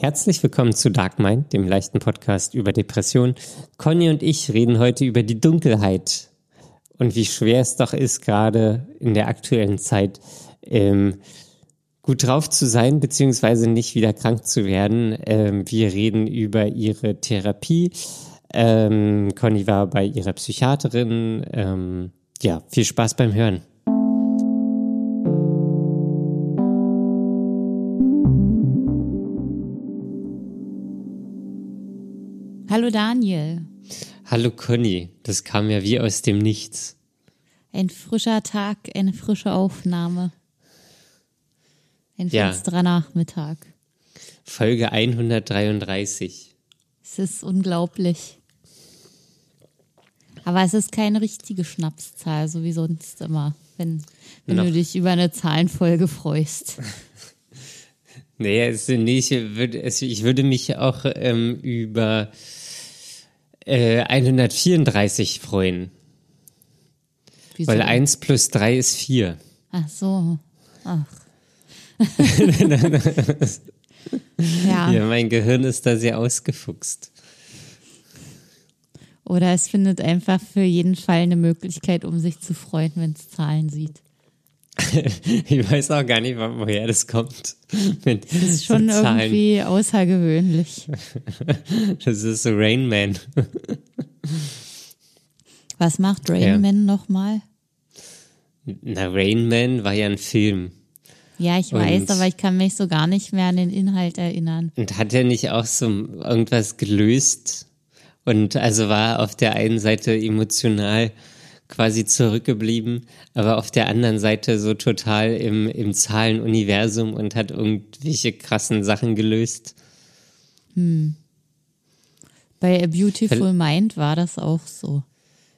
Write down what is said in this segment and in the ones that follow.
Herzlich willkommen zu Dark Mind, dem leichten Podcast über Depression. Conny und ich reden heute über die Dunkelheit und wie schwer es doch ist, gerade in der aktuellen Zeit ähm, gut drauf zu sein, beziehungsweise nicht wieder krank zu werden. Ähm, wir reden über ihre Therapie. Ähm, Conny war bei ihrer Psychiaterin. Ähm, ja, viel Spaß beim Hören. Hallo Daniel. Hallo Conny, das kam ja wie aus dem Nichts. Ein frischer Tag, eine frische Aufnahme. Ein Ja. finsterer Nachmittag. Folge 133. Es ist unglaublich. Aber es ist keine richtige Schnapszahl, so wie sonst immer, wenn, wenn Noch. du dich über eine Zahlenfolge freust. Nee, es, nee ich, würde, es, ich würde mich auch ähm, über äh, 134 freuen, Wieso? weil 1 plus 3 ist 4. Ach so. Ach. ja. Ja, mein Gehirn ist da sehr ausgefuchst. Oder es findet einfach für jeden Fall eine Möglichkeit, um sich zu freuen, wenn es Zahlen sieht. Ich weiß auch gar nicht, wo- woher das kommt. Das ist schon Zahlen. irgendwie außergewöhnlich. Das ist so Rain Man. Was macht Rain Ja. Man nochmal? Na, Rain Man war ja ein Film. Ja, ich weiß, Und- aber ich kann mich so gar nicht mehr an den Inhalt erinnern. Und hat er nicht auch so irgendwas gelöst? Und also war auf der einen Seite emotional quasi zurückgeblieben, aber auf der anderen Seite so total im, im Zahlenuniversum und hat irgendwelche krassen Sachen gelöst. Bei A Beautiful Weil- Mind war das auch so.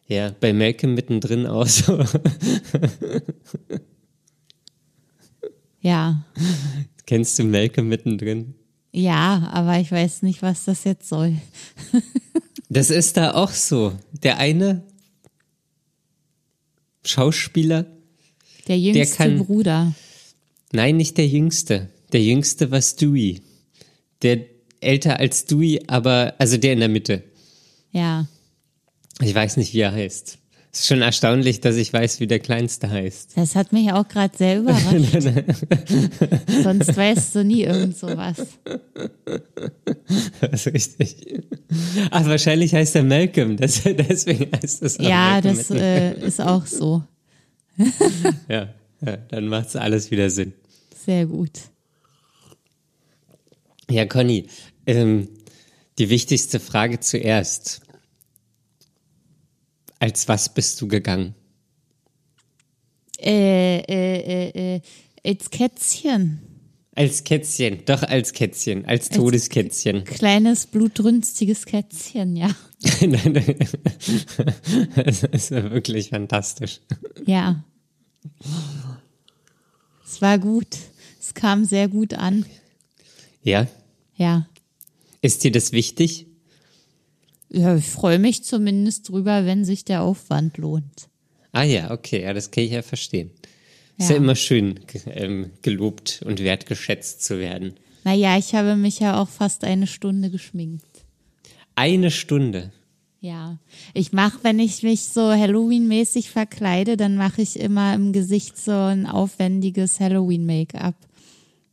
Ja, bei Malcolm mittendrin auch so. Ja, Kennst du Malcolm mittendrin? ja, aber ich weiß nicht, was das jetzt soll. Das ist da auch so. Der eine Schauspieler, Der jüngste kann- Bruder. nein, nicht der jüngste. Der jüngste war Stewie. Der älter als Stewie, aber, also der in der Mitte. Ja, Ich weiß nicht, wie er heißt. Es ist schon erstaunlich, dass ich weiß, wie der Kleinste heißt. das hat mich auch gerade sehr überrascht. Sonst weißt du nie irgend sowas. Das ist richtig. Ach, wahrscheinlich heißt er Malcolm. Das, deswegen heißt es auch Ja, Malcolm das äh, ist auch so. ja, ja, dann macht's alles wieder Sinn. Sehr gut. Ja, Conny, ähm, die wichtigste Frage zuerst. Als was bist du gegangen? Äh, äh, äh, äh, als Kätzchen. Als Kätzchen, doch als Kätzchen, als Todeskätzchen. Kleines, blutrünstiges Kätzchen, ja. Das ist wirklich fantastisch. Ja. Es war gut. Es kam sehr gut an. Ja, Ja. ist dir das wichtig? Ja, ich freue mich zumindest drüber, wenn sich der Aufwand lohnt. Ah ja, okay, ja, das kann ich ja verstehen. Ist ja Ja. immer schön, ähm, gelobt und wertgeschätzt zu werden. Naja, ich habe mich ja auch fast eine Stunde geschminkt. Eine Stunde. Ja. Ich mache, wenn ich mich so Halloween-mäßig verkleide, dann mache ich immer im Gesicht so ein aufwendiges Halloween-Make-up.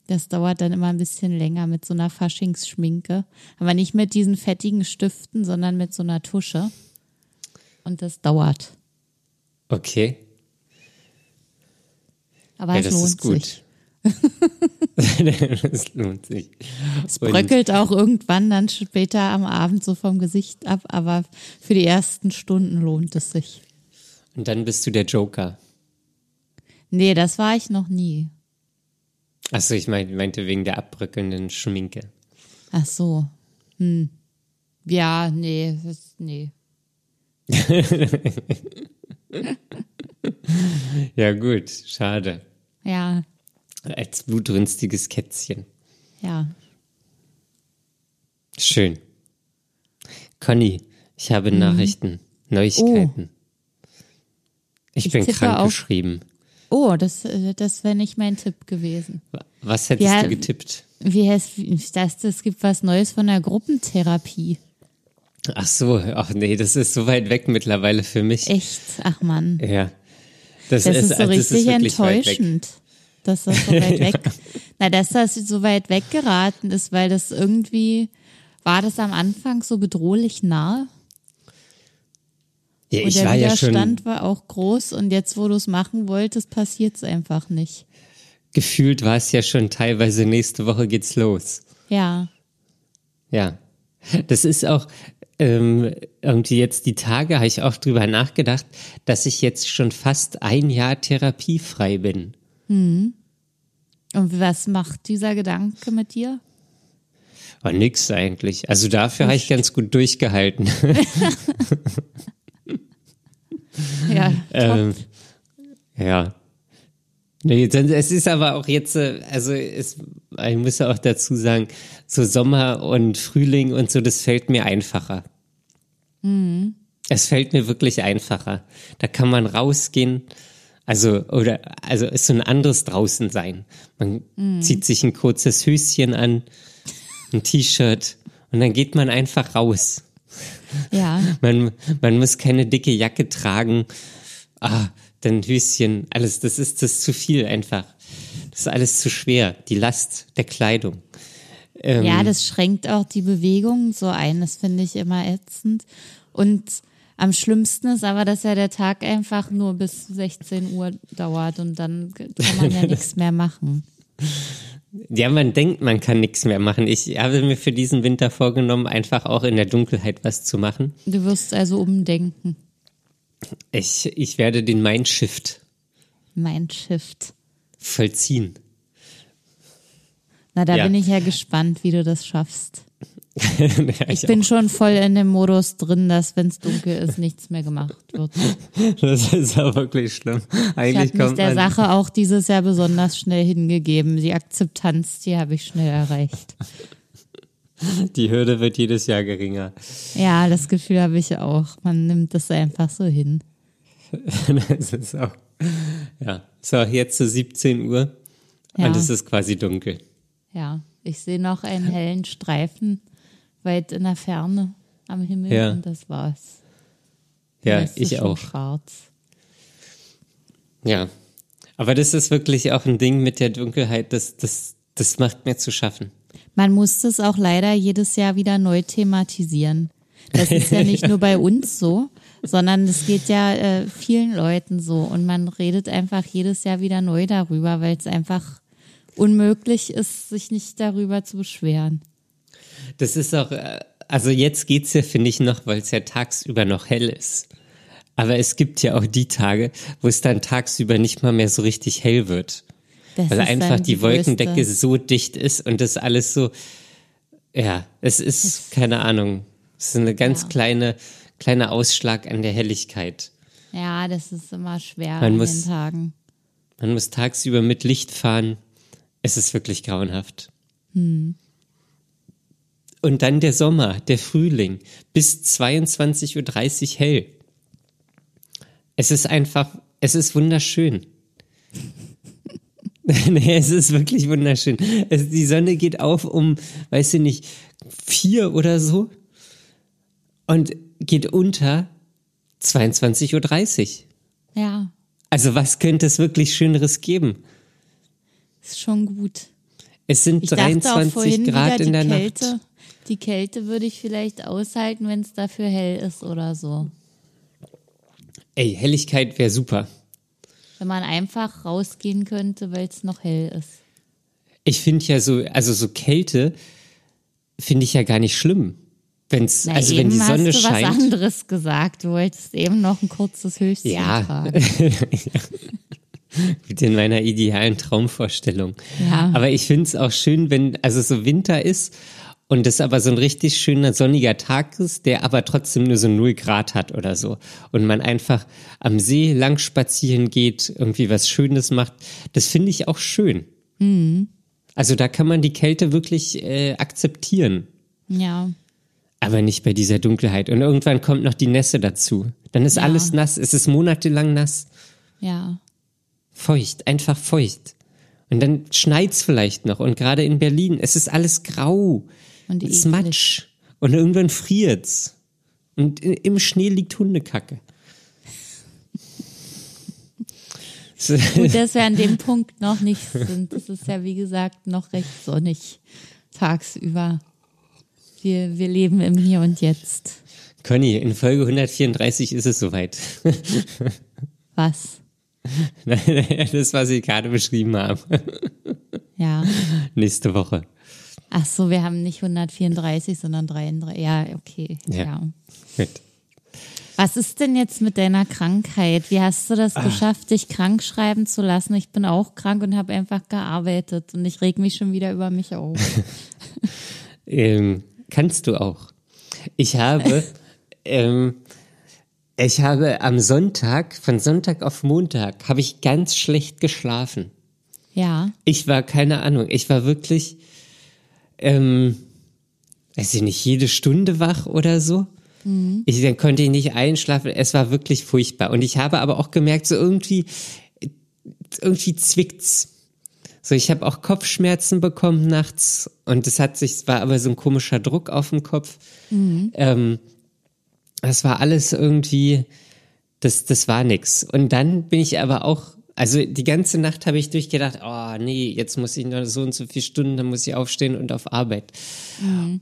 Das dauert dann immer ein bisschen länger mit so einer Faschingsschminke. Aber nicht mit diesen fettigen Stiften, sondern mit so einer Tusche. Und das dauert. Okay, Aber ja, es das lohnt ist gut. sich. das lohnt sich. Es Und- bröckelt auch irgendwann dann später am Abend so vom Gesicht ab, aber für die ersten Stunden lohnt es sich. Und dann bist du der Joker. Nee, das war ich noch nie. Achso, ich mein, meinte wegen der abbröckelnden Schminke. Ach so. Hm. Ja, nee, das, nee. Ja, gut, schade. Ja, Als blutrünstiges Kätzchen. ja. Schön. Conny, ich habe Mhm. Nachrichten, Neuigkeiten. Ich, Ich bin krank geschrieben. Oh, das, äh, das wäre nicht mein Tipp gewesen. Was hättest Ja. du getippt? Wie heißt das? Es gibt was Neues von der Gruppentherapie. Ach so, ach nee, das ist so weit weg mittlerweile für mich. Echt? Ach man. Ja. Das, das ist, ist so richtig enttäuschend, dass das so weit weg. Na, dass das so weit weggeraten ist, weil das irgendwie war das am Anfang so bedrohlich nah. Ja, und ich der war ja Widerstand war auch groß und jetzt, wo du es machen wolltest, passiert es einfach nicht. gefühlt war es ja schon teilweise nächste Woche geht's los. Ja. Ja. Das ist auch ähm, irgendwie jetzt die Tage, habe ich auch drüber nachgedacht, dass ich jetzt schon fast ein Jahr therapiefrei bin. Und was macht dieser Gedanke mit dir? War nix eigentlich. Also dafür habe ich ganz gut durchgehalten. Ja, ähm, ja. Nee, es ist aber auch jetzt, äh, also es, ich muss ja auch dazu sagen, so Sommer und Frühling und so, das fällt mir einfacher. Es fällt mir wirklich einfacher. Da kann man rausgehen, also, oder, also ist so ein anderes draußen sein. Man zieht sich ein kurzes Höschen an, ein T-Shirt und dann geht man einfach raus. Ja. Man, man muss keine dicke Jacke tragen. Ah, dann Höschen, alles, das ist das ist zu viel einfach. Das ist alles zu schwer. Die Last der Kleidung. Ähm, Ja, das schränkt auch die Bewegung so ein. Das finde ich immer ätzend. Und am schlimmsten ist aber, dass ja der Tag einfach nur bis 16 Uhr dauert und dann kann man ja nichts mehr machen. Ja, man denkt, man kann nichts mehr machen. Ich habe mir für diesen Winter vorgenommen, einfach auch in der Dunkelheit was zu machen. Du wirst also umdenken. Ich, ich werde den Mindshift Mein Shift. vollziehen. Na, da Ja. bin ich ja gespannt, wie du das schaffst. Ja, Ich ich bin schon voll in dem Modus drin, dass wenn es dunkel ist, nichts mehr gemacht wird. Das ist auch wirklich schlimm. Ich Eigentlich habe mich der Sache auch dieses Jahr besonders schnell hingegeben. Die Akzeptanz, die habe ich schnell erreicht. die Hürde wird jedes Jahr geringer. Ja, das Gefühl habe ich auch. Man nimmt das einfach so hin. Das ist auch, ja. So, jetzt zu 17 Uhr. Ja. Und es ist quasi dunkel. Ja, ich sehe noch einen hellen Streifen weit in der Ferne am Himmel Ja. und das war's. Ja, ich auch. Schwarz. Ja. Aber das ist wirklich auch ein Ding mit der Dunkelheit, das, das, das macht mir zu schaffen. Man muss das auch leider jedes Jahr wieder neu thematisieren. Das ist ja nicht nur bei uns so, sondern es geht ja äh, vielen Leuten so und man redet einfach jedes Jahr wieder neu darüber, weil es einfach unmöglich ist, sich nicht darüber zu beschweren. Das ist auch, äh, also jetzt geht's ja, finde ich, noch, weil es ja tagsüber noch hell ist. Aber es gibt ja auch die Tage, wo es dann tagsüber nicht mal mehr so richtig hell wird. Das Weil einfach die Wolkendecke größte- so dicht ist und das alles so, ja, es ist, keine Ahnung, es ist eine ganz Ja. kleine, kleiner Ausschlag an der Helligkeit. Ja, das ist immer schwer Man an muss- den Tagen. Man muss tagsüber mit Licht fahren. Es ist wirklich grauenhaft. Hm. Und dann der Sommer, der Frühling, bis 22.30 Uhr hell. Es ist einfach, es ist wunderschön. nee, es ist wirklich wunderschön. Es, die Sonne geht auf um, weiß ich nicht, vier oder so und geht unter 22.30 Uhr. Ja, Also was könnte es wirklich Schöneres geben? ist schon gut. Es sind Ich dachte auch 23 vorhin Grad in der Kälte, Nacht. Die Kälte würde ich vielleicht aushalten, wenn es dafür hell ist oder so. Ey, Helligkeit wäre super. Wenn man einfach rausgehen könnte, weil es noch hell ist. Ich finde ja so, also so Kälte finde ich ja gar nicht schlimm. Wenn's, Na, also wenn die Sonne hast du scheint. was anderes gesagt. Du wolltest eben noch ein kurzes Höschen Ja. tragen. Mit in meiner idealen Traumvorstellung. Ja. Aber ich finde es auch schön, wenn, also so Winter ist und es aber so ein richtig schöner sonniger Tag ist, der aber trotzdem nur so 0 Grad hat oder so. Und man einfach am See lang spazieren geht, irgendwie was Schönes macht. Das finde ich auch schön. Mhm. Also da kann man die Kälte wirklich äh, akzeptieren. Ja. Aber nicht bei dieser Dunkelheit. Und irgendwann kommt noch die Nässe dazu. Dann ist alles nass. Es ist monatelang nass. Ja. Feucht, einfach feucht. Und dann schneit's vielleicht noch. Und gerade in Berlin, es ist alles grau. Und es ist. Matsch. Und irgendwann friert's. Und im Schnee liegt Hundekacke. Gut, dass wir an dem Punkt noch nicht sind. Es ist ja, wie gesagt, noch recht sonnig tagsüber. Wir, wir leben im Hier und Jetzt. Conny, in Folge 134 ist es soweit. Was? das, was ich gerade beschrieben habe. Ja. Nächste Woche. Ach so, wir haben nicht 134, sondern 33. Ja, okay. Ja. ja. Gut. Was ist denn jetzt mit deiner Krankheit? Wie hast du das Ah. geschafft, dich krank schreiben zu lassen? Ich bin auch krank und habe einfach gearbeitet und ich reg mich schon wieder über mich auf. Ähm, kannst du auch. Ich habe, ähm, ich habe am Sonntag, von Sonntag auf Montag, habe ich ganz schlecht geschlafen. Ja, Ich war, keine Ahnung, ich war wirklich, ähm, weiß ich nicht, jede Stunde wach oder so. Ich dann konnte ich nicht einschlafen. Es war wirklich furchtbar. Und ich habe aber auch gemerkt, so irgendwie, irgendwie zwickt's. So, ich habe auch Kopfschmerzen bekommen nachts und es hat sich, es war aber so ein komischer Druck auf dem Kopf. Ähm, das war alles irgendwie, das, das war nix. Und dann bin ich aber auch, also die ganze Nacht habe ich durchgedacht, oh nee, jetzt muss ich noch so und so viele Stunden, dann muss ich aufstehen und auf Arbeit.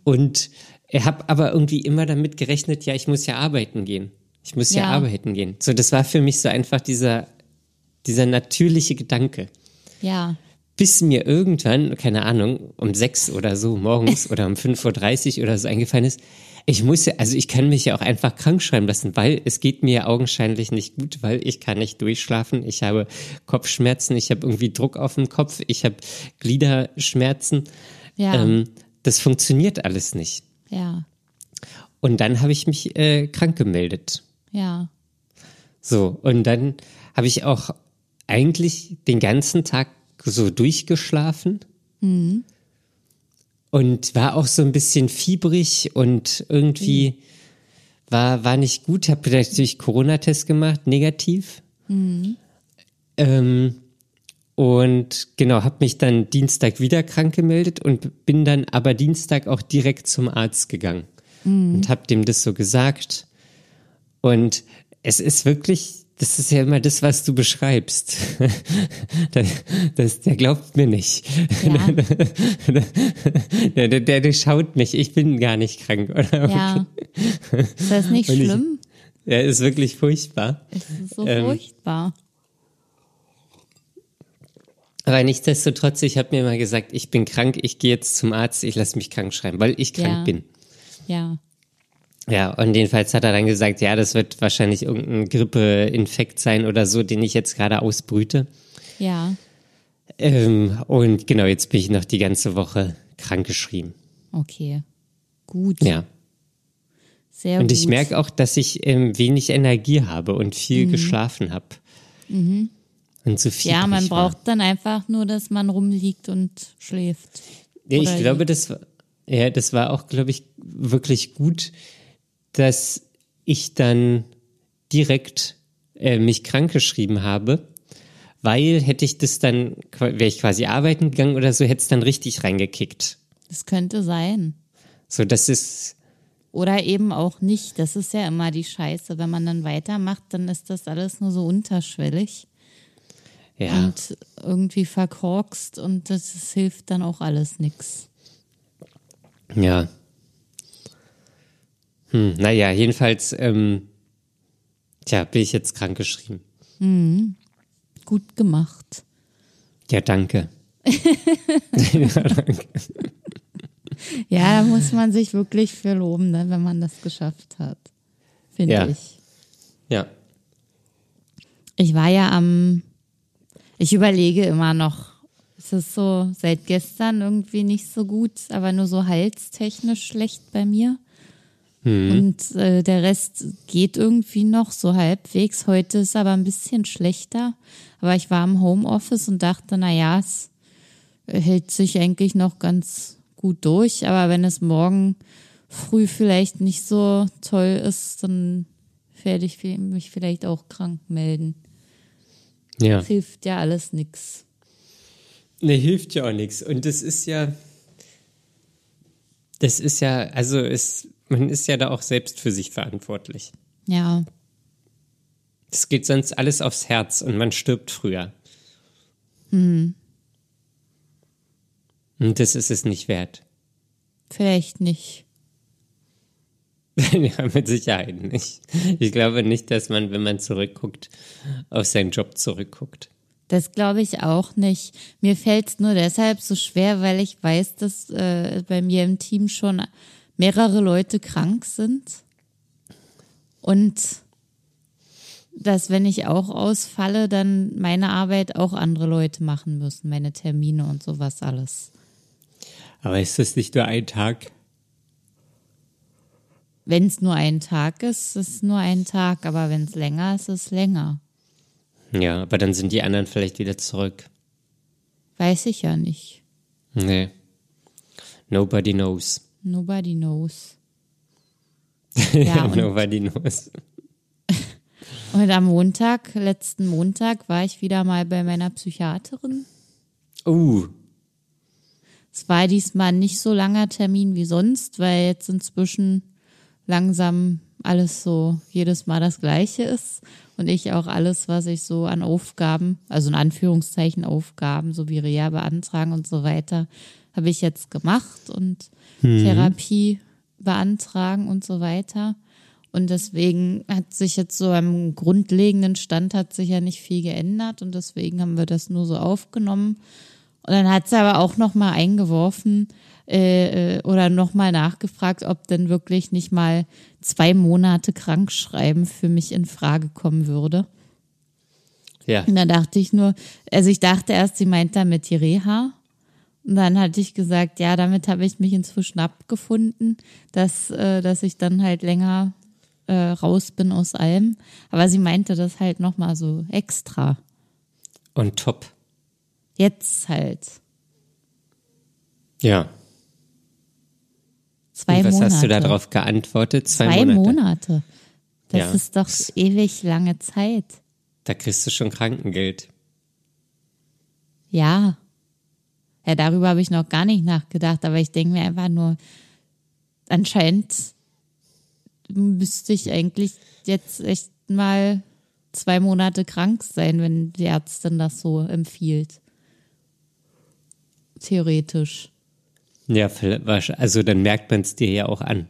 Und ich habe aber irgendwie immer damit gerechnet, ja, ich muss ja arbeiten gehen. Ich muss ja, Ja. arbeiten gehen. So, das war für mich so einfach dieser, dieser natürliche Gedanke. ja, Bis mir irgendwann, keine Ahnung, um sechs oder so morgens oder um 5.30 Uhr oder so eingefallen ist, ich muss ja, also ich kann mich ja auch einfach krank schreiben lassen, weil es geht mir ja augenscheinlich nicht gut, weil ich kann nicht durchschlafen, ich habe Kopfschmerzen, ich habe irgendwie Druck auf dem Kopf, ich habe Gliederschmerzen. ja, Ähm, das funktioniert alles nicht. ja, Und dann habe ich mich äh, krank gemeldet. ja, So, und dann habe ich auch eigentlich den ganzen Tag so durchgeschlafen und war auch so ein bisschen fiebrig und irgendwie war, war nicht gut. Habe natürlich Corona-Test gemacht, negativ. Ähm, und genau, habe mich dann Dienstag wieder krank gemeldet und bin dann aber Dienstag auch direkt zum Arzt gegangen und habe dem das so gesagt. Und es ist wirklich, das ist ja immer das, was du beschreibst. das, das, der glaubt mir nicht. ja, Der, der, der, der schaut mich, ich bin gar nicht krank. Oder? ja. Ist das nicht ich- schlimm? Ja, ist wirklich furchtbar. Es ist so Ähm, furchtbar. Aber nichtsdestotrotz, ich habe mir mal gesagt, ich bin krank, ich gehe jetzt zum Arzt, ich lasse mich krank schreiben, weil ich krank Ja. bin. Ja, Ja, und jedenfalls hat er dann gesagt, ja, das wird wahrscheinlich irgendein Grippeinfekt sein oder so, den ich jetzt gerade ausbrüte. ja, Ähm, und genau, jetzt bin ich noch die ganze Woche krankgeschrieben. okay. Gut, Ja. sehr Und gut. ich merke auch, dass ich ähm, wenig Energie habe und viel geschlafen habe. Und so viel. Mhm. Ja, man braucht dann einfach nur, dass man rumliegt und schläft. Ja, ich glaube, das war, ja, das war auch, glaube ich, wirklich gut, dass ich dann direkt äh, mich krankgeschrieben habe, weil hätte ich das dann, wäre ich quasi arbeiten gegangen oder so, hätte es dann richtig reingekickt. Das könnte sein. So, das ist, Oder eben auch nicht. Das ist ja immer die Scheiße. Wenn man dann weitermacht, dann ist das alles nur so unterschwellig ja, und irgendwie verkorkst und das, das hilft dann auch alles nix. ja. Hm, naja, jedenfalls, ähm, tja, bin ich jetzt krankgeschrieben. Gut gemacht. Ja, danke. Ja, da muss man sich wirklich für loben, ne, wenn man das geschafft hat. Finde Ja. ich. Ja. Ich war ja am, ich überlege immer noch, es ist so seit gestern irgendwie nicht so gut, aber nur so halstechnisch schlecht bei mir. Und äh, der Rest geht irgendwie noch so halbwegs. Heute ist aber ein bisschen schlechter. Aber ich war im Homeoffice und dachte, na ja, es hält sich eigentlich noch ganz gut durch. Aber wenn es morgen früh vielleicht nicht so toll ist, dann werde ich mich vielleicht auch krank melden. Ja. Hilft ja alles nix. Ne, hilft ja auch nichts. Und das ist ja, das ist ja, also ist, man ist ja da auch selbst für sich verantwortlich. Ja. Das geht sonst alles aufs Herz und man stirbt früher. Und das ist es nicht wert. Vielleicht nicht. ja, mit Sicherheit nicht. Ich glaube nicht, dass man, wenn man zurückguckt, auf seinen Job zurückguckt. Das glaube ich auch nicht. Mir fällt es nur deshalb so schwer, weil ich weiß, dass äh, bei mir im Team schon mehrere Leute krank sind. Und dass, wenn ich auch ausfalle, dann meine Arbeit auch andere Leute machen müssen, meine Termine und sowas alles. Aber ist das nicht nur ein Tag? Wenn es nur ein Tag ist, ist es nur ein Tag, aber wenn es länger ist, ist es länger. Ja, aber dann sind die anderen vielleicht wieder zurück. Weiß ich ja nicht. Nee. Nobody knows. Nobody knows. Ja, und- Nobody knows. Und am Montag, letzten Montag, war ich wieder mal bei meiner Psychiaterin. Uh, Es war diesmal nicht so langer Termin wie sonst, weil jetzt inzwischen langsam alles so jedes Mal das Gleiche ist und ich auch alles, was ich so an Aufgaben, also in Anführungszeichen Aufgaben, so wie Reha beantragen und so weiter, habe ich jetzt gemacht und Therapie beantragen und so weiter. Und deswegen hat sich jetzt so am grundlegenden Stand hat sich ja nicht viel geändert und deswegen haben wir das nur so aufgenommen. Und dann hat sie aber auch noch mal eingeworfen äh, äh, oder noch mal nachgefragt, ob denn wirklich nicht mal zwei Monate Krankschreiben für mich in Frage kommen würde. ja. Und dann dachte ich nur, also ich dachte erst, sie meint damit die Reha. Und dann hatte ich gesagt, ja, damit habe ich mich inzwischen abgefunden, dass, äh, dass ich dann halt länger äh, raus bin aus allem. Aber sie meinte das halt noch mal so extra. Und top. Jetzt halt. Ja. Zwei Und was Monate. hast du darauf geantwortet? Zwei, Zwei Monate. Monate. Das Ja. ist doch ewig lange Zeit. Da kriegst du schon Krankengeld. Ja. Ja, darüber habe ich noch gar nicht nachgedacht, aber ich denke mir einfach nur, anscheinend müsste ich eigentlich jetzt echt mal zwei Monate krank sein, wenn die Ärztin das so empfiehlt. Theoretisch. Ja, also dann merkt man es dir ja auch an.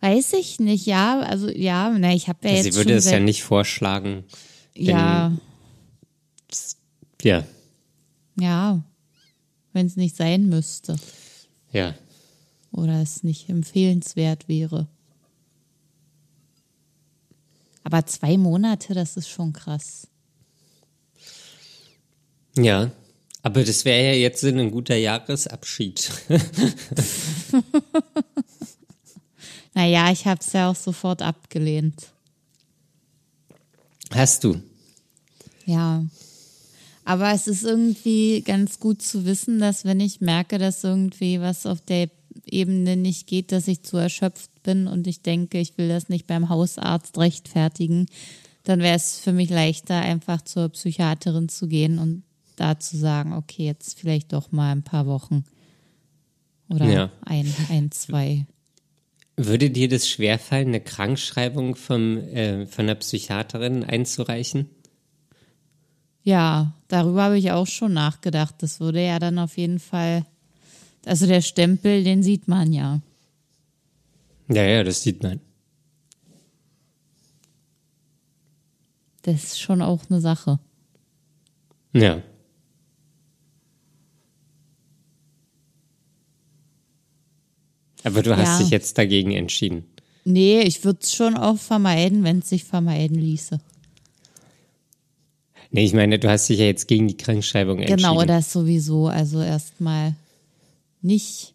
Weiß ich nicht, ja, also ja, na, ich habe ja Also jetzt sie würde es ja nicht vorschlagen. ja, Ja, ja, wenn es nicht sein müsste. ja. oder es nicht empfehlenswert wäre. Aber zwei Monate, das ist schon krass. Ja. Aber das wäre ja jetzt ein guter Jahresabschied. Naja, ich habe es ja auch sofort abgelehnt. Hast du? Ja. Aber es ist irgendwie ganz gut zu wissen, dass wenn ich merke, dass irgendwie was auf der Ebene nicht geht, dass ich zu erschöpft bin und ich denke, ich will das nicht beim Hausarzt rechtfertigen, dann wäre es für mich leichter, einfach zur Psychiaterin zu gehen und da zu sagen, okay, jetzt vielleicht doch mal ein paar Wochen. Oder Ja. ein, ein, zwei. Würde dir das schwerfallen, eine Krankschreibung vom, äh, von einer Psychiaterin einzureichen? Ja, darüber habe ich auch schon nachgedacht. Das würde ja dann auf jeden Fall, also der Stempel, den sieht man ja. Ja, ja, das sieht man. Das ist schon auch eine Sache. Ja. Aber du hast Ja. dich jetzt dagegen entschieden. Nee, ich würde es schon auch vermeiden, wenn es sich vermeiden ließe. Nee, ich meine, du hast dich ja jetzt gegen die Krankschreibung entschieden. Genau, das sowieso. Also erstmal nicht.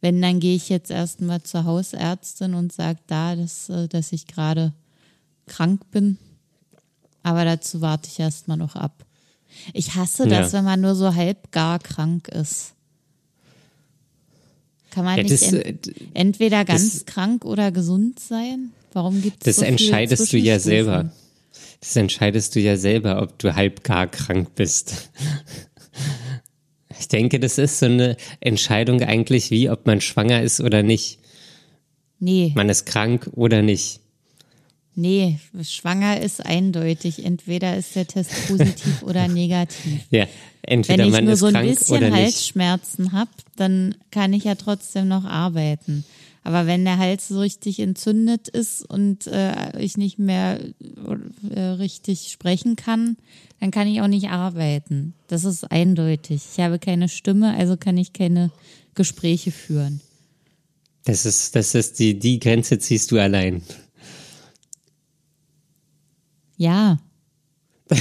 Wenn, dann gehe ich jetzt erstmal zur Hausärztin und sage da, dass, äh, dass ich gerade krank bin. Aber dazu warte ich erstmal noch ab. Ich hasse das, Ja. wenn man nur so halb gar krank ist. Kann man Ja, nicht das, ent äh, entweder ganz das- krank oder gesund sein? Warum gibt es Das so entscheidest du ja selber. Das entscheidest du ja selber, ob du halb gar krank bist. Ich denke, das ist so eine Entscheidung eigentlich, wie ob man schwanger ist oder nicht. Nee. Man ist krank oder nicht. Nee, schwanger ist eindeutig. Entweder ist der Test positiv oder negativ. Ja, entweder Wenn ich man nur ist so ein krank bisschen. Halsschmerzen habe, dann kann ich ja trotzdem noch arbeiten. Aber wenn der Hals so richtig entzündet ist und äh, ich nicht mehr äh, richtig sprechen kann, dann kann ich auch nicht arbeiten. Das ist eindeutig. Ich habe keine Stimme, also kann ich keine Gespräche führen. Das ist, das ist die, die Grenze ziehst du allein. Ja.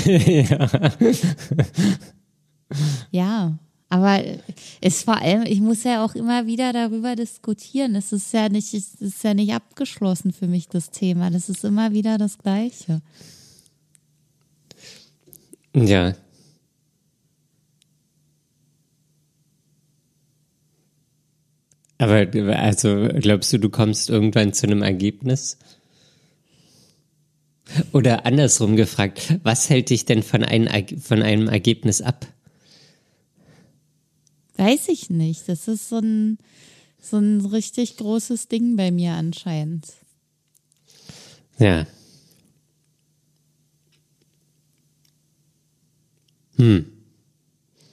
ja. Aber es vor allem, ich muss ja auch immer wieder darüber diskutieren. Es ist ja nicht, es ist ja nicht abgeschlossen für mich, das Thema. Das ist immer wieder das Gleiche. Ja. Aber also glaubst du, du kommst irgendwann zu einem Ergebnis? Oder andersrum gefragt, was hält dich denn von einem, von einem Ergebnis ab? Weiß ich nicht. Das ist so ein, so ein richtig großes Ding bei mir anscheinend. Ja.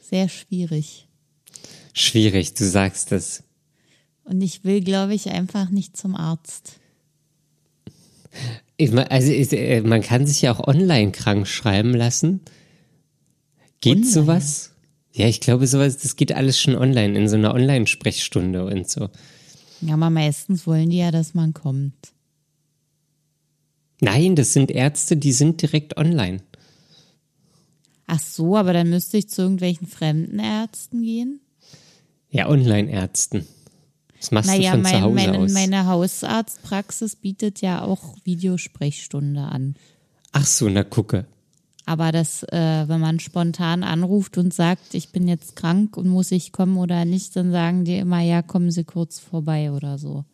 Sehr schwierig. Schwierig, du sagst es. Und ich will, glaube ich, einfach nicht zum Arzt. Ich Also ich, äh, man kann sich ja auch online krank schreiben lassen. Geht Online? sowas? Ja, ich glaube sowas, das geht alles schon online, in so einer Online-Sprechstunde und so. Ja, aber meistens wollen die ja, dass man kommt. Nein, das sind Ärzte, die sind direkt online. Ach so, aber dann müsste ich zu irgendwelchen fremden Ärzten gehen? Ja, Online-Ärzten. Das machst Naja, du von zu mein, Hause meine, aus. meine Hausarztpraxis bietet ja auch Videosprechstunde an. Ach so, na gucke. Aber das, äh, wenn man spontan anruft und sagt, ich bin jetzt krank und muss ich kommen oder nicht, dann sagen die immer, ja, kommen Sie kurz vorbei oder so.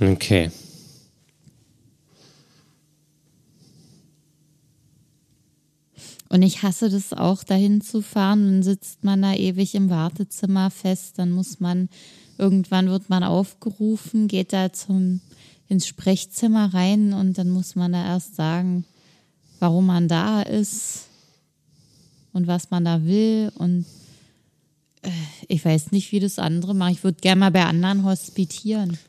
Okay. Und ich hasse das auch, dahin zu fahren. Dann sitzt man da ewig im Wartezimmer fest. Dann muss man, irgendwann wird man aufgerufen, geht da zum, ins Sprechzimmer rein und dann muss man da erst sagen, warum man da ist und was man da will. Und äh, ich weiß nicht, wie das andere macht. Ich würde gerne mal bei anderen hospitieren.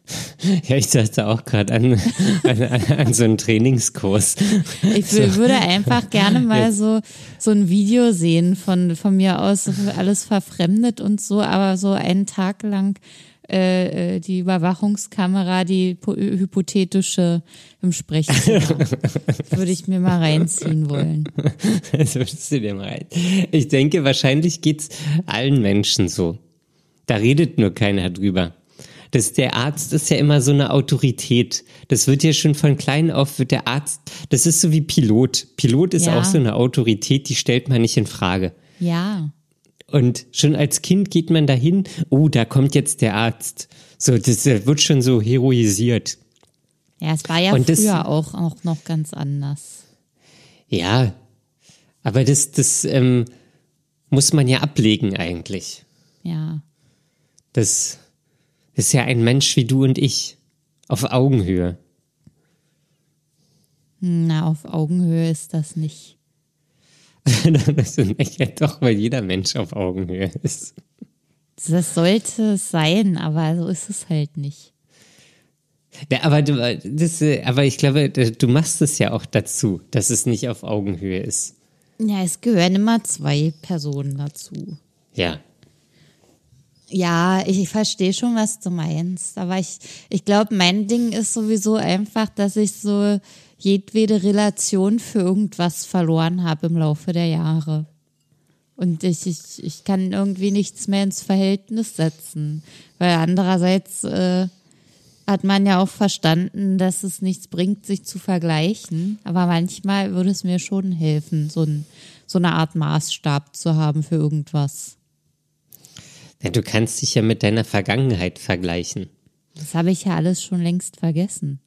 Ja, ich dachte auch gerade an, an, an, an so einen Trainingskurs. Ich wü- würde einfach gerne mal so, so ein Video sehen von, von mir aus, alles verfremdet und so, aber so einen Tag lang äh, äh, die Überwachungskamera, die po- hypothetische im Sprechzimmer. würde ich mir mal reinziehen wollen. Das würdest du dir mal rein. Ich denke, wahrscheinlich geht's allen Menschen so. Da redet nur keiner drüber. Das, der Arzt ist ja immer so eine Autorität. Das wird ja schon von klein auf, wird der Arzt, das ist so wie Pilot. Pilot ist Ja. auch so eine Autorität, die stellt man nicht in Frage. Ja. Und schon als Kind geht man dahin, oh, da kommt jetzt der Arzt. So, das äh, wird schon so heroisiert. Ja, es war ja Und das- früher auch, auch noch ganz anders. Ja, aber das, das ähm, muss man ja ablegen eigentlich. Ja. Das ist ja ein Mensch wie du und ich. Auf Augenhöhe. Na, auf Augenhöhe ist das nicht. das ist ja doch, weil jeder Mensch auf Augenhöhe ist. Das sollte es sein, aber so ist es halt nicht. Ja, aber, du, das, äh, aber ich glaube, du machst es ja auch dazu, dass es nicht auf Augenhöhe ist. Ja, es gehören immer zwei Personen dazu. Ja. Ja, ich, ich verstehe schon, was du meinst. Aber ich, ich glaube, mein Ding ist sowieso einfach, dass ich so jedwede Relation für irgendwas verloren habe im Laufe der Jahre. Und ich, ich, ich kann irgendwie nichts mehr ins Verhältnis setzen. Weil andererseits äh, hat man ja auch verstanden, dass es nichts bringt, sich zu vergleichen. Aber manchmal würde es mir schon helfen, so, ein, so eine Art Maßstab zu haben für irgendwas. ja. Du kannst dich ja mit deiner Vergangenheit vergleichen. Das habe ich ja alles schon längst vergessen.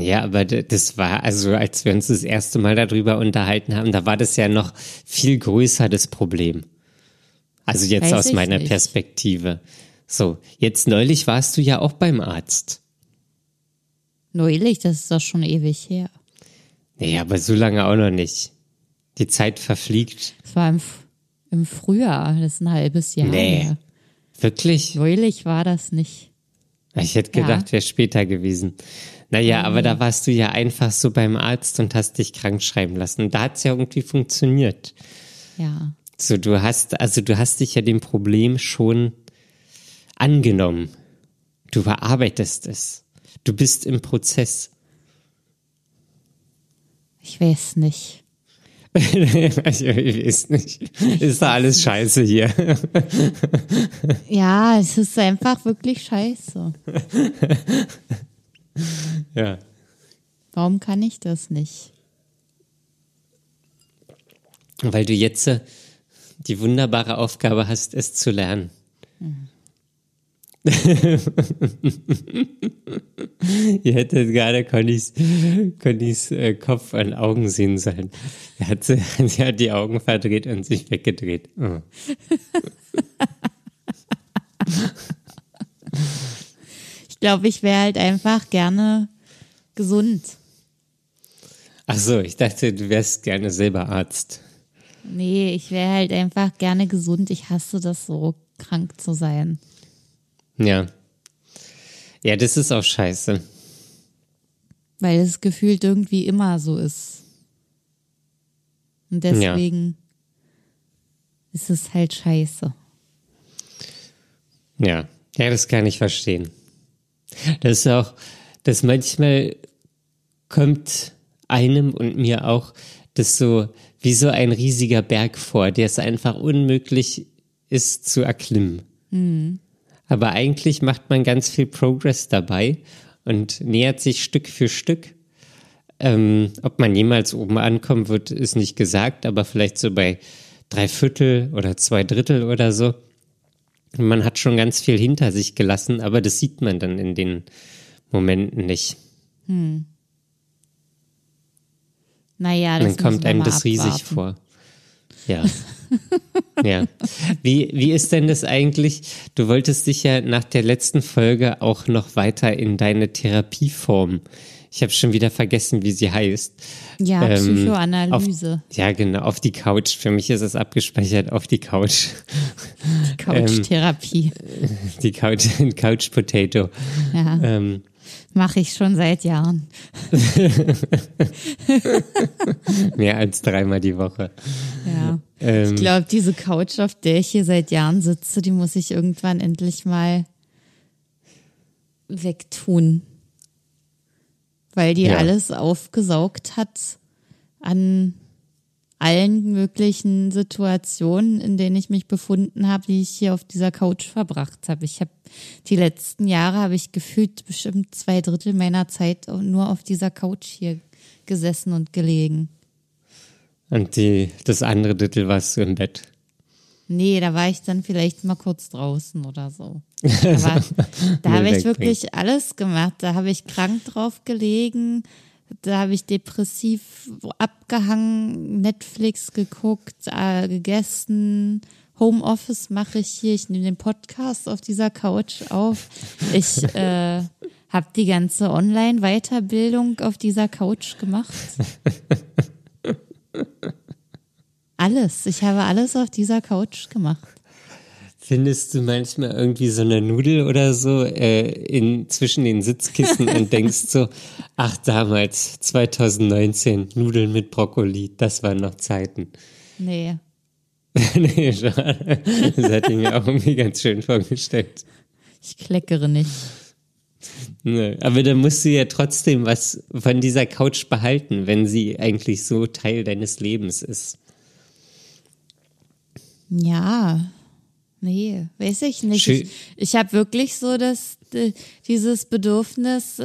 Ja, aber das war, also als wir uns das erste Mal darüber unterhalten haben, da war das ja noch viel größer das Problem. Also jetzt Weiß aus meiner nicht. Perspektive. So, jetzt neulich warst du ja auch beim Arzt. Neulich, das ist doch schon ewig her. Nee, aber so lange auch noch nicht. Die Zeit verfliegt. Das war im, im Frühjahr, das ist ein halbes Jahr Nee. her. Wirklich? Neulich war das nicht. Ich hätte Ja. gedacht, wäre später gewesen. Naja, aber da warst du ja einfach so beim Arzt und hast dich krank schreiben lassen. Da hat's ja irgendwie funktioniert. Ja. So, du hast, also du hast dich ja dem Problem schon angenommen. Du bearbeitest es. Du bist im Prozess. Ich weiß nicht. ich weiß nicht. Ist da alles scheiße hier? Ja, es ist einfach wirklich scheiße. ja. Warum kann ich das nicht? Weil du jetzt äh, die wunderbare Aufgabe hast, es zu lernen. Ihr hättet gerade Connys, Connys äh, Kopf an Augen sehen sollen. Er hat, sie, sie hat die Augen verdreht und sich weggedreht. Oh. Ich glaube, ich wäre halt einfach gerne gesund. Ach so, ich dachte, du wärst gerne selber Arzt. Nee, ich wäre halt einfach gerne gesund. Ich hasse das so, krank zu sein. Ja. Ja, das ist auch scheiße. Weil es gefühlt irgendwie immer so ist. Und deswegen ist es halt scheiße. Ja, ja, das kann ich verstehen. Das ist auch, das manchmal kommt einem und mir auch das so wie so ein riesiger Berg vor, der es einfach unmöglich ist zu erklimmen. Aber eigentlich macht man ganz viel Progress dabei und nähert sich Stück für Stück. Ähm, ob man jemals oben ankommen wird, ist nicht gesagt, aber vielleicht so bei drei Viertel oder zwei Drittel oder so. Man hat schon ganz viel hinter sich gelassen, aber das sieht man dann in den Momenten nicht. Naja, das dann kommt einem das riesig abwarten. vor. Ja. ja. Wie, wie ist denn das eigentlich? Du wolltest dich ja nach der letzten Folge auch noch weiter in deine Therapieform. Ich habe schon wieder vergessen, wie sie heißt. Ja, Ähm, Psychoanalyse. Auf, ja, genau, auf die Couch. Für mich ist es abgespeichert auf die Couch. Couchtherapie. Die Couch, Couch Potato. ja, Ähm, mache ich schon seit Jahren. mehr als dreimal die Woche. Ja. Ähm, Ich glaube, diese Couch, auf der ich hier seit Jahren sitze, die muss ich irgendwann endlich mal wegtun. Weil die Ja. alles aufgesaugt hat an allen möglichen Situationen, in denen ich mich befunden habe, die ich hier auf dieser Couch verbracht habe. Ich habe die letzten Jahre habe ich gefühlt bestimmt zwei Drittel meiner Zeit nur auf dieser Couch hier gesessen und gelegen. Und die, das andere Drittel warst du im Bett. Nee, da war ich dann vielleicht mal kurz draußen oder so. Aber da habe ich wirklich alles gemacht. Da habe ich krank drauf gelegen, da habe ich depressiv abgehangen, Netflix geguckt, äh, gegessen. Homeoffice mache ich hier. Ich nehme den Podcast auf dieser Couch auf. Ich äh, habe die ganze Online-Weiterbildung auf dieser Couch gemacht. Alles. Ich habe alles auf dieser Couch gemacht. Findest du manchmal irgendwie so eine Nudel oder so äh, in, zwischen den Sitzkissen und denkst so, ach damals, 2019, Nudeln mit Brokkoli, das waren noch Zeiten. Nee. nee, schade. Das hätte ich mir auch irgendwie ganz schön vorgestellt. Ich kleckere nicht. Ne, aber dann musst du ja trotzdem was von dieser Couch behalten, wenn sie eigentlich so Teil deines Lebens ist. Ja. Nee, weiß ich nicht. Schön. Ich, ich habe wirklich so das, dieses Bedürfnis, äh,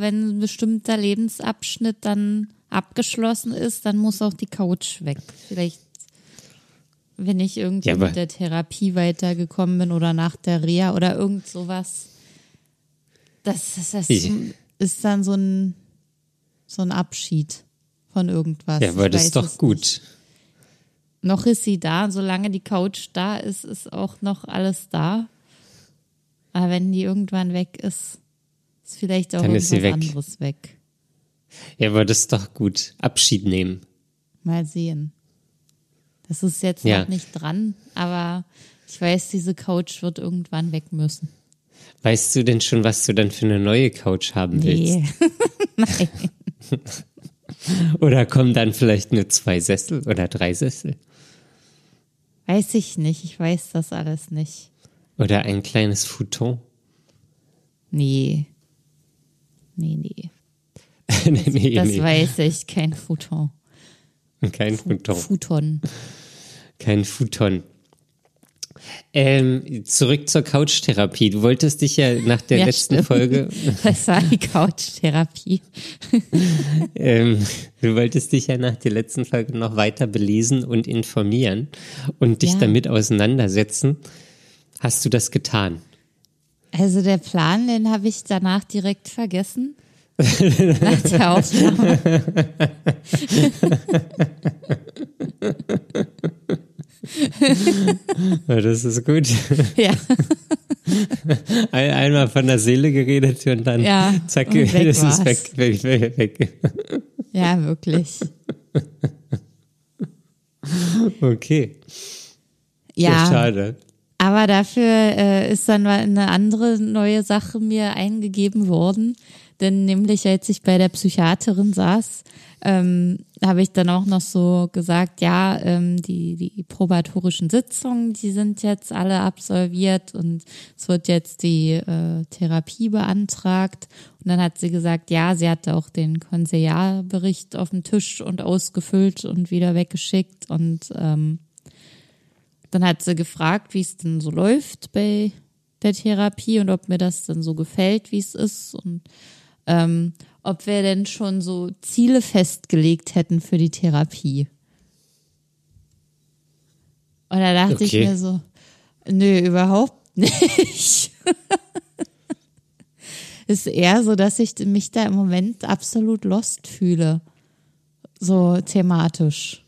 wenn ein bestimmter Lebensabschnitt dann abgeschlossen ist, dann muss auch die Couch weg. Vielleicht, wenn ich irgendwie Ja, mit der Therapie weitergekommen bin oder nach der Reha oder irgend sowas. Das, das, das Ich- ist dann so ein So ein Abschied von irgendwas. Ja, aber das ist doch gut. nicht. Noch ist sie da und solange die Couch da ist, ist auch noch alles da. Aber wenn die irgendwann weg ist, ist vielleicht auch Dann irgendwas weg. anderes weg. Ja, aber das ist doch gut. Abschied nehmen. Mal sehen. Das ist jetzt Ja. noch nicht dran, aber ich weiß, diese Couch wird irgendwann weg müssen. Weißt du denn schon, was du dann für eine neue Couch haben willst? Nee. Nein. Oder kommen dann vielleicht nur zwei Sessel oder drei Sessel? Weiß ich nicht. Ich weiß das alles nicht. Oder ein kleines Futon? Nee. Nee, nee. nee, nee, Das nee. weiß ich. Kein Futon. Kein Futon. Futon. Kein Futon. Ähm, zurück zur Couchtherapie. Du wolltest dich ja nach der Ja, letzten stimmt. Folge, Das war die Couchtherapie. ähm, du wolltest dich ja nach der letzten Folge noch weiter belesen und informieren und dich Ja. damit auseinandersetzen. Hast du das getan? Also der Plan, den habe ich danach direkt vergessen. Nach der Aufnahme. Ja, das ist gut. Ja, Ein, einmal von der Seele geredet und dann Ja, zack, und weg das ist weg, weg, weg, weg. ja, wirklich. Okay. Ja, schade. aber dafür äh, ist dann mal eine andere neue Sache mir eingegeben worden. Denn nämlich, als ich bei der Psychiaterin saß, ähm, habe ich dann auch noch so gesagt, ja, ähm, die, die probatorischen Sitzungen, die sind jetzt alle absolviert und es wird jetzt die äh, Therapie beantragt. Und dann hat sie gesagt, ja, sie hatte auch den Konsiliarbericht auf dem Tisch und ausgefüllt und wieder weggeschickt. Und ähm, dann hat sie gefragt, wie es denn so läuft bei der Therapie und ob mir das dann so gefällt, wie es ist und ähm, ob wir denn schon so Ziele festgelegt hätten für die Therapie. Und da dachte ich Okay. mir so, nö, überhaupt nicht. ist eher so, dass ich mich da im Moment absolut lost fühle. So thematisch.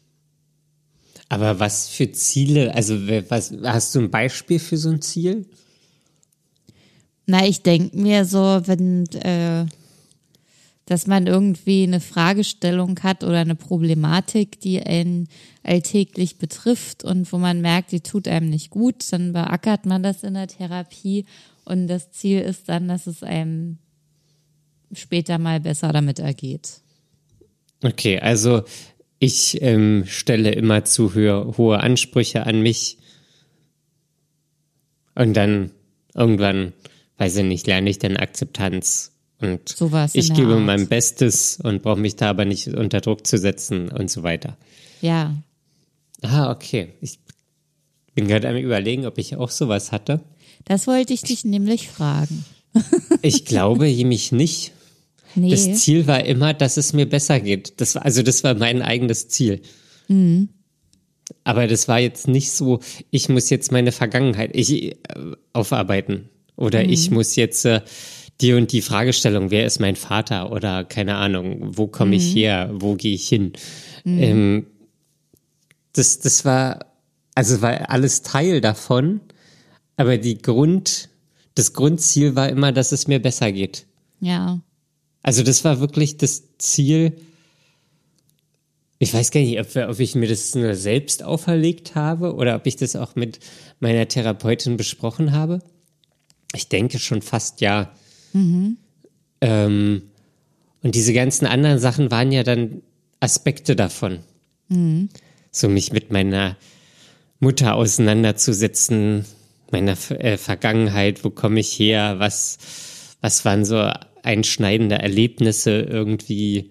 Aber was für Ziele, also was, hast du ein Beispiel für so ein Ziel? Na, ich denke mir so, wenn, äh, dass man irgendwie eine Fragestellung hat oder eine Problematik, die einen alltäglich betrifft und wo man merkt, die tut einem nicht gut, dann beackert man das in der Therapie. Und das Ziel ist dann, dass es einem später mal besser damit ergeht. Okay, also ich ähm, stelle immer zu hohe Ansprüche an mich. Und dann irgendwann, weiß ich nicht, lerne ich dann Akzeptanz und Sowas ich gebe Art. mein Bestes und brauche mich da aber nicht unter Druck zu setzen und so weiter. Ja, Ah, okay. Ich bin gerade am überlegen, ob ich auch sowas hatte. das wollte ich dich nämlich fragen. Ich glaube nämlich nicht. Nee, Das Ziel war immer, dass es mir besser geht. Das war, also das war mein eigenes Ziel. Mhm. Aber das war jetzt nicht so, ich muss jetzt meine Vergangenheit ich, äh, aufarbeiten. Oder ich Mhm. muss jetzt äh, die und die Fragestellung, wer ist mein Vater? Oder keine Ahnung, wo komme Mhm. ich her? Wo gehe ich hin? Ähm, das, das war, also war alles Teil davon. Aber die Grund, das Grundziel war immer, dass es mir besser geht. ja. Also das war wirklich das Ziel. Ich weiß gar nicht, ob, ob ich mir das nur selbst auferlegt habe oder ob ich das auch mit meiner Therapeutin besprochen habe. Ich denke schon fast ja. Ähm, und diese ganzen anderen Sachen waren ja dann Aspekte davon. So mich mit meiner Mutter auseinanderzusetzen, meiner äh, Vergangenheit, wo komme ich her, was, was waren so einschneidende Erlebnisse irgendwie,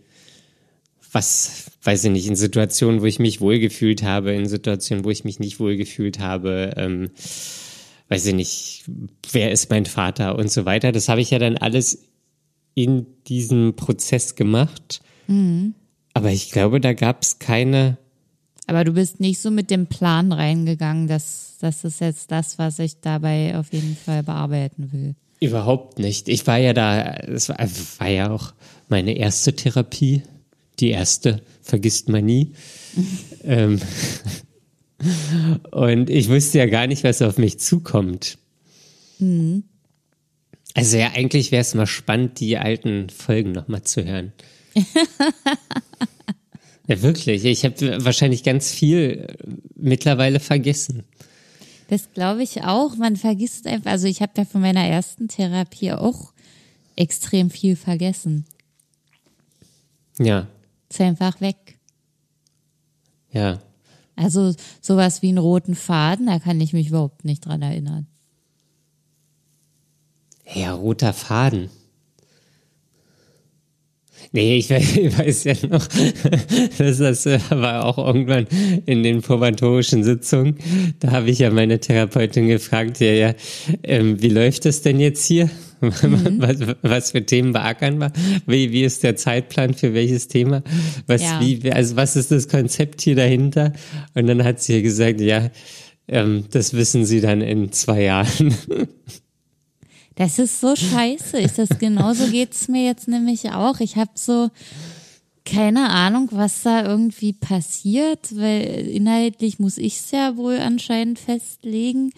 was, weiß ich nicht, in Situationen, wo ich mich wohlgefühlt habe, in Situationen, wo ich mich nicht wohlgefühlt habe, ähm, weiß ich nicht, wer ist mein Vater und so weiter. Das habe ich ja dann alles in diesem Prozess gemacht. Aber ich glaube, da gab es keine, Aber du bist nicht so mit dem Plan reingegangen, dass das ist jetzt das, was ich dabei auf jeden Fall bearbeiten will. Überhaupt nicht. Ich war ja da, es war, war ja auch meine erste Therapie. Die erste, vergisst man nie. ähm, und ich wusste ja gar nicht, was auf mich zukommt. Mhm. Also ja, eigentlich wäre es mal spannend, die alten Folgen nochmal zu hören. ja, wirklich. Ich habe wahrscheinlich ganz viel mittlerweile vergessen. Das glaube ich auch. Man vergisst einfach, also ich habe ja von meiner ersten Therapie auch extrem viel vergessen. Ja. Ist einfach weg. Ja. Also sowas wie einen roten Faden, da kann ich mich überhaupt nicht dran erinnern. Ja, roter Faden. Nee, ich weiß ja noch, dass das war auch irgendwann in den probatorischen Sitzungen. Da habe ich ja meine Therapeutin gefragt, ja, ja, ähm, wie läuft das denn jetzt hier? Mhm. Was, was, für Themen beackern wir? Wie, wie ist der Zeitplan für welches Thema? Was, ja. wie, also was ist das Konzept hier dahinter? Und dann hat sie gesagt, ja, ähm, das wissen Sie dann in zwei Jahren. Das ist so scheiße. Ist das genauso geht's mir jetzt nämlich auch. Ich habe so keine Ahnung, was da irgendwie passiert, weil inhaltlich muss ich es ja wohl anscheinend festlegen.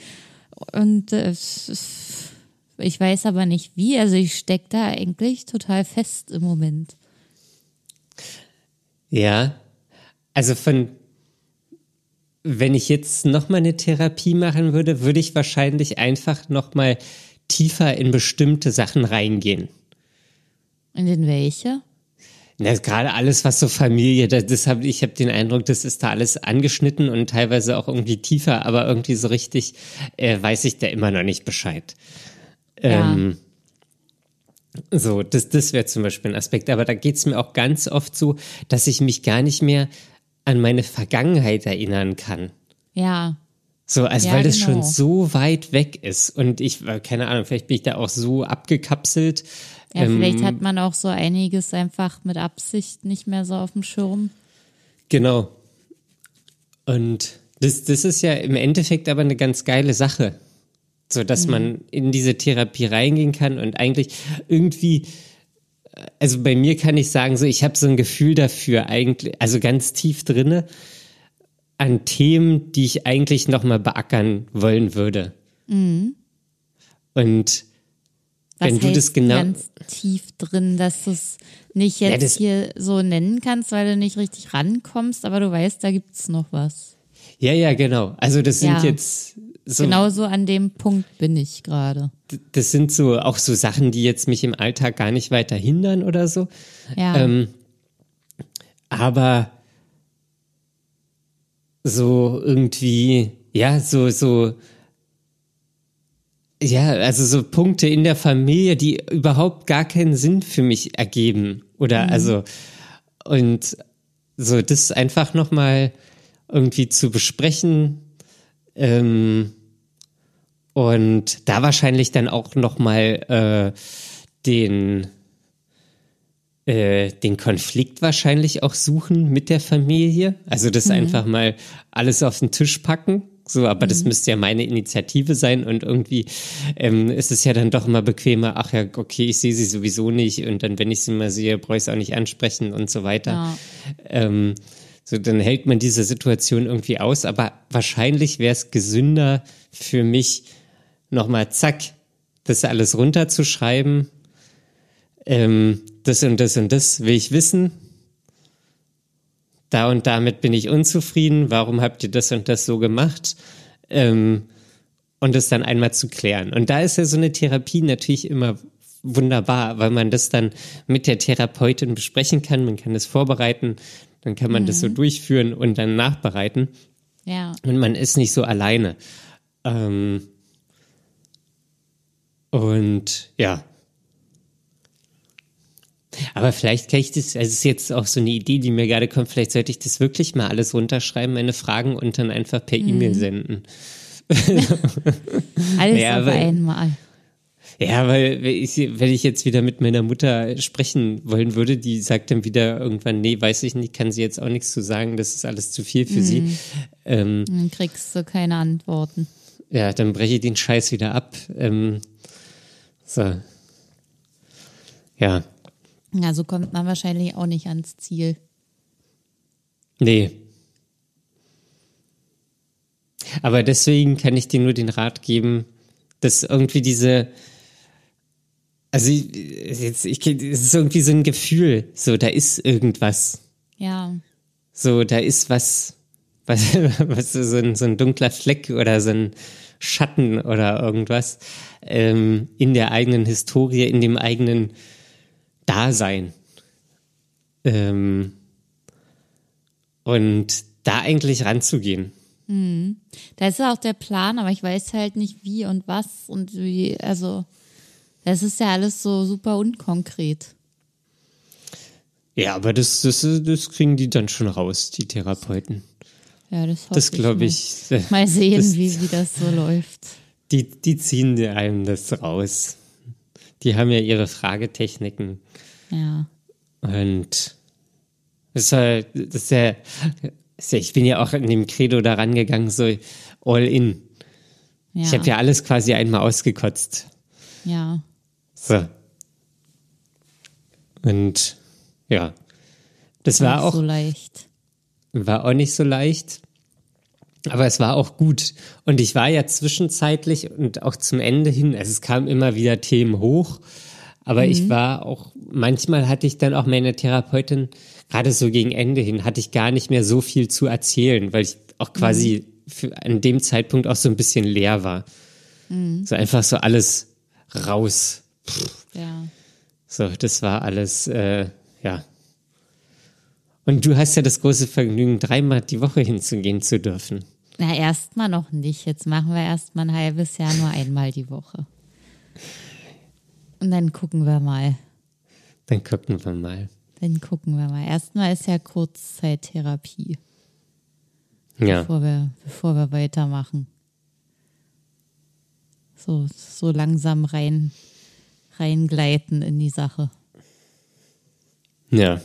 Und äh, ich weiß aber nicht wie. Also ich stecke da eigentlich total fest im Moment. Ja, also von wenn ich jetzt nochmal eine Therapie machen würde, würde ich wahrscheinlich einfach nochmal tiefer in bestimmte Sachen reingehen. In den welche? Na, gerade alles, was so Familie, das, das hab, ich habe den Eindruck, das ist da alles angeschnitten und teilweise auch irgendwie tiefer, aber irgendwie so richtig äh, weiß ich da immer noch nicht Bescheid. Ja. Ähm, so, das, das wäre zum Beispiel ein Aspekt. Aber da geht es mir auch ganz oft so, dass ich mich gar nicht mehr an meine Vergangenheit erinnern kann. Ja. So, also ja, weil das genau. schon so weit weg ist. Und ich, keine Ahnung, vielleicht bin ich da auch so abgekapselt. Ja, ähm, vielleicht hat man auch so einiges einfach mit Absicht nicht mehr so auf dem Schirm. Genau. Und das, das ist ja im Endeffekt aber eine ganz geile Sache. So, dass mhm. man in diese Therapie reingehen kann und eigentlich irgendwie, also bei mir kann ich sagen, so, ich habe so ein Gefühl dafür eigentlich, also ganz tief drinne, an Themen, die ich eigentlich nochmal beackern wollen würde. Mhm. Und Was wenn du das genau. Ganz tief drin, dass du es nicht jetzt ja, hier so nennen kannst, weil du nicht richtig rankommst, aber du weißt, da gibt es noch was. Ja, ja, genau. Also das sind ja. jetzt so. Genau so an dem Punkt bin ich gerade. Das sind so auch so Sachen, die jetzt mich im Alltag gar nicht weiter hindern oder so. Ja. Ähm, aber so irgendwie, ja, so, so, ja, also so Punkte in der Familie, die überhaupt gar keinen Sinn für mich ergeben. Oder mhm. also, und so das einfach nochmal irgendwie zu besprechen ähm, und da wahrscheinlich dann auch nochmal äh, den äh, den Konflikt wahrscheinlich auch suchen mit der Familie. Also das mhm. einfach mal alles auf den Tisch packen. So, aber mhm. das müsste ja meine Initiative sein und irgendwie ähm, ist es ja dann doch immer bequemer, ach ja, okay, ich sehe sie sowieso nicht und dann, wenn ich sie mal sehe, brauche ich es auch nicht ansprechen und so weiter. Ja. Ähm, so, dann hält man diese Situation irgendwie aus, aber wahrscheinlich wäre es gesünder für mich, nochmal zack, das alles runterzuschreiben, ähm, das und das und das will ich wissen. Da und damit bin ich unzufrieden. Warum habt ihr das und das so gemacht? Ähm, und das dann einmal zu klären. Und da ist ja so eine Therapie natürlich immer wunderbar, weil man das dann mit der Therapeutin besprechen kann. Man kann das vorbereiten, dann kann man mhm. das so mhm. durchführen und dann nachbereiten. Ja. Und man ist nicht so alleine. Ähm, und ja, aber vielleicht kann ich das, also es ist jetzt auch so eine Idee, die mir gerade kommt, vielleicht sollte ich das wirklich mal alles runterschreiben, meine Fragen und dann einfach per mhm. E-Mail senden. alles ja, auf einmal. Ja, weil wenn ich, wenn ich jetzt wieder mit meiner Mutter sprechen wollen würde, die sagt dann wieder irgendwann, nee, weiß ich nicht, kann sie jetzt auch nichts zu sagen, das ist alles zu viel für mhm. sie. Ähm, dann kriegst du keine Antworten. Ja, dann breche ich den Scheiß wieder ab. Ähm, So. Ja. Ja, so kommt man wahrscheinlich auch nicht ans Ziel. Nee. Aber deswegen kann ich dir nur den Rat geben, dass irgendwie diese, also jetzt, ich, es ist irgendwie so ein Gefühl, so da ist irgendwas. Ja. So, da ist was, was, was so, ein, so ein dunkler Fleck oder so ein Schatten oder irgendwas ähm, in der eigenen Historie, in dem eigenen Dasein. Ähm, und da eigentlich ranzugehen. Mhm. Da ist ja auch der Plan, aber ich weiß halt nicht wie und was und wie, also das ist ja alles so super unkonkret. Ja, aber das, das, das kriegen die dann schon raus, die Therapeuten. Ja, das Das glaube ich. Mal, mal sehen, das, wie, wie das so läuft. Die, die ziehen einem das raus. Die haben ja ihre Fragetechniken. Ja. Und das ist ja, das ist ja, ich bin ja auch in dem Credo da rangegangen, so all in. Ja. Ich habe ja alles quasi einmal ausgekotzt. Ja. So. Und ja, das war Nicht auch so leicht. war auch nicht so leicht, aber es war auch gut. Und ich war ja zwischenzeitlich und auch zum Ende hin, also es kamen immer wieder Themen hoch, aber ich war auch, manchmal hatte ich dann auch meine Therapeutin, gerade so gegen Ende hin, hatte ich gar nicht mehr so viel zu erzählen, weil ich auch quasi für, an dem Zeitpunkt auch so ein bisschen leer war. So einfach so alles raus. Ja. So, das war alles, äh, ja. Und du hast ja das große Vergnügen, dreimal die Woche hinzugehen zu dürfen. Na, erstmal noch nicht. Jetzt machen wir erstmal ein halbes Jahr nur einmal die Woche. Und dann gucken wir mal. Dann gucken wir mal. Dann gucken wir mal. Erstmal ist ja Kurzzeittherapie, Ja, bevor wir, bevor wir weitermachen. So, so langsam rein, reingleiten in die Sache. ja.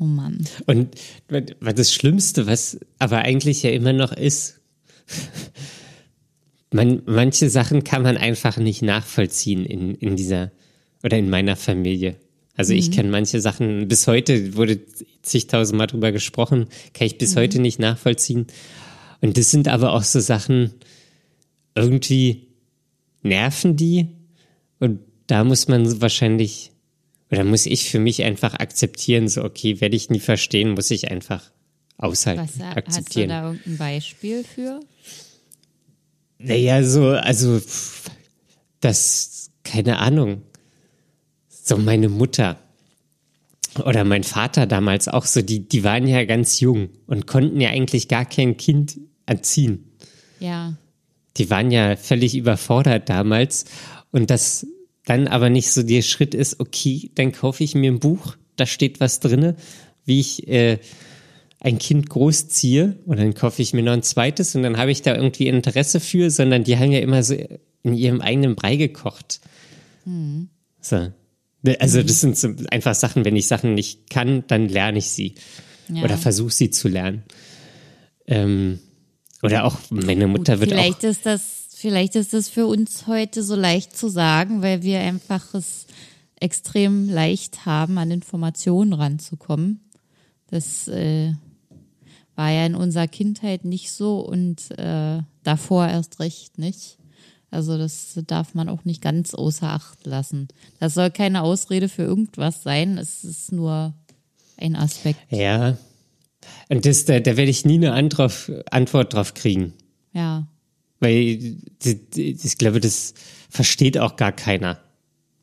Oh Mann. Und was das Schlimmste, was aber eigentlich ja immer noch ist, man, manche Sachen kann man einfach nicht nachvollziehen in, in dieser oder in meiner Familie. Also ich kann manche Sachen, bis heute wurde zigtausendmal drüber gesprochen, kann ich bis heute nicht nachvollziehen. Und das sind aber auch so Sachen, irgendwie nerven die und da muss man wahrscheinlich oder muss ich für mich einfach akzeptieren, so okay, werde ich nie verstehen, muss ich einfach aushalten, Was, hast du akzeptieren. da irgendein Beispiel für? Naja, so, also, das, keine Ahnung. So meine Mutter oder mein Vater damals auch so, die, die waren ja ganz jung und konnten ja eigentlich gar kein Kind erziehen. Ja. Die waren ja völlig überfordert damals und das dann aber nicht so der Schritt ist, okay, dann kaufe ich mir ein Buch, da steht was drinne, wie ich äh, ein Kind großziehe und dann kaufe ich mir noch ein zweites und dann habe ich da irgendwie Interesse für, sondern die haben ja immer so in ihrem eigenen Brei gekocht. So. Also das sind so einfach Sachen, wenn ich Sachen nicht kann, dann lerne ich sie ja. oder versuche sie zu lernen. Ähm, oder auch meine Mutter wird auch vielleicht ist das, vielleicht ist das für uns heute so leicht zu sagen, weil wir einfach es extrem leicht haben, an Informationen ranzukommen. Das äh, war ja in unserer Kindheit nicht so und äh, davor erst recht nicht. Also das darf man auch nicht ganz außer Acht lassen. Das soll keine Ausrede für irgendwas sein. Es ist nur ein Aspekt. Ja. Und das, da, da werde ich nie eine Antrauf, Antwort drauf kriegen. Ja, Weil ich glaube, das versteht auch gar keiner.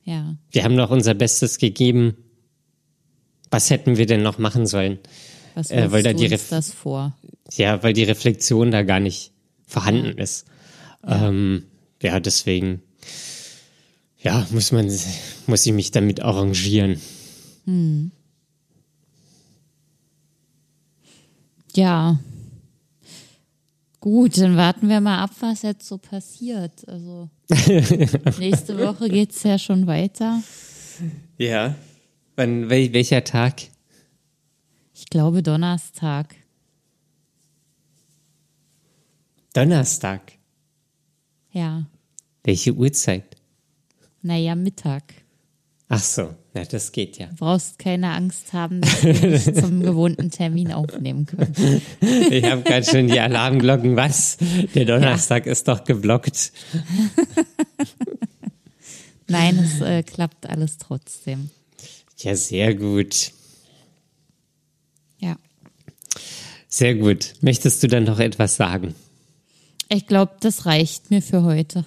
ja, Wir haben doch unser Bestes gegeben. Was hätten wir denn noch machen sollen? was Äh, weil da die uns das vor? Ja, weil die Reflexion da gar nicht vorhanden ist. Ja, ähm, ja deswegen, ja, muss man, muss ich mich damit arrangieren. Ja. Gut, dann warten wir mal ab, was jetzt so passiert. Also nächste Woche geht's ja schon weiter. Ja. Wann, wel, welcher Tag? Ich glaube Donnerstag. Donnerstag. Ja. Welche Uhrzeit? Naja, Mittag. Ach so, na, das geht ja. Du brauchst keine Angst haben, dass wir nicht zum gewohnten Termin aufnehmen können. Ich habe gerade schon die Alarmglocken. Was? Der Donnerstag ja. ist doch geblockt. Nein, es äh, klappt alles trotzdem. Ja, sehr gut. Ja. Sehr gut. Möchtest du dann noch etwas sagen? Ich glaube, das reicht mir für heute.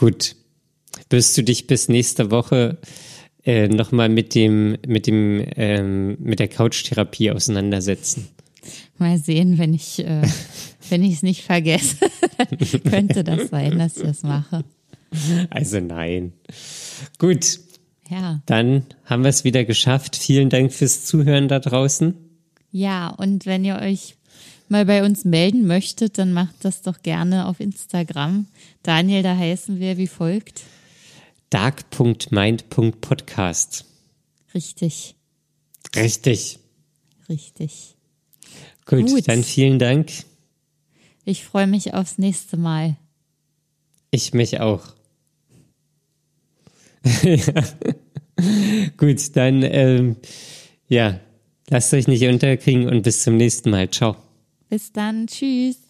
Gut. Wirst du dich bis nächste Woche äh, nochmal mit dem, mit dem, ähm, mit der Couchtherapie auseinandersetzen? Mal sehen, wenn ich, äh, wenn ich es nicht vergesse, könnte das sein, dass ich das mache. Also nein. Gut. Ja. Dann haben wir es wieder geschafft. Vielen Dank fürs Zuhören da draußen. Ja, und wenn ihr euch mal bei uns melden möchtet, dann macht das doch gerne auf Instagram. Daniel, da heißen wir wie folgt. dark.mind.podcast. Richtig. Richtig. Richtig. Gut, Gut, dann vielen Dank. Ich freue mich aufs nächste Mal. Ich mich auch. Gut, dann ähm, ja, lasst euch nicht unterkriegen und bis zum nächsten Mal. Ciao. Bis dann. Tschüss.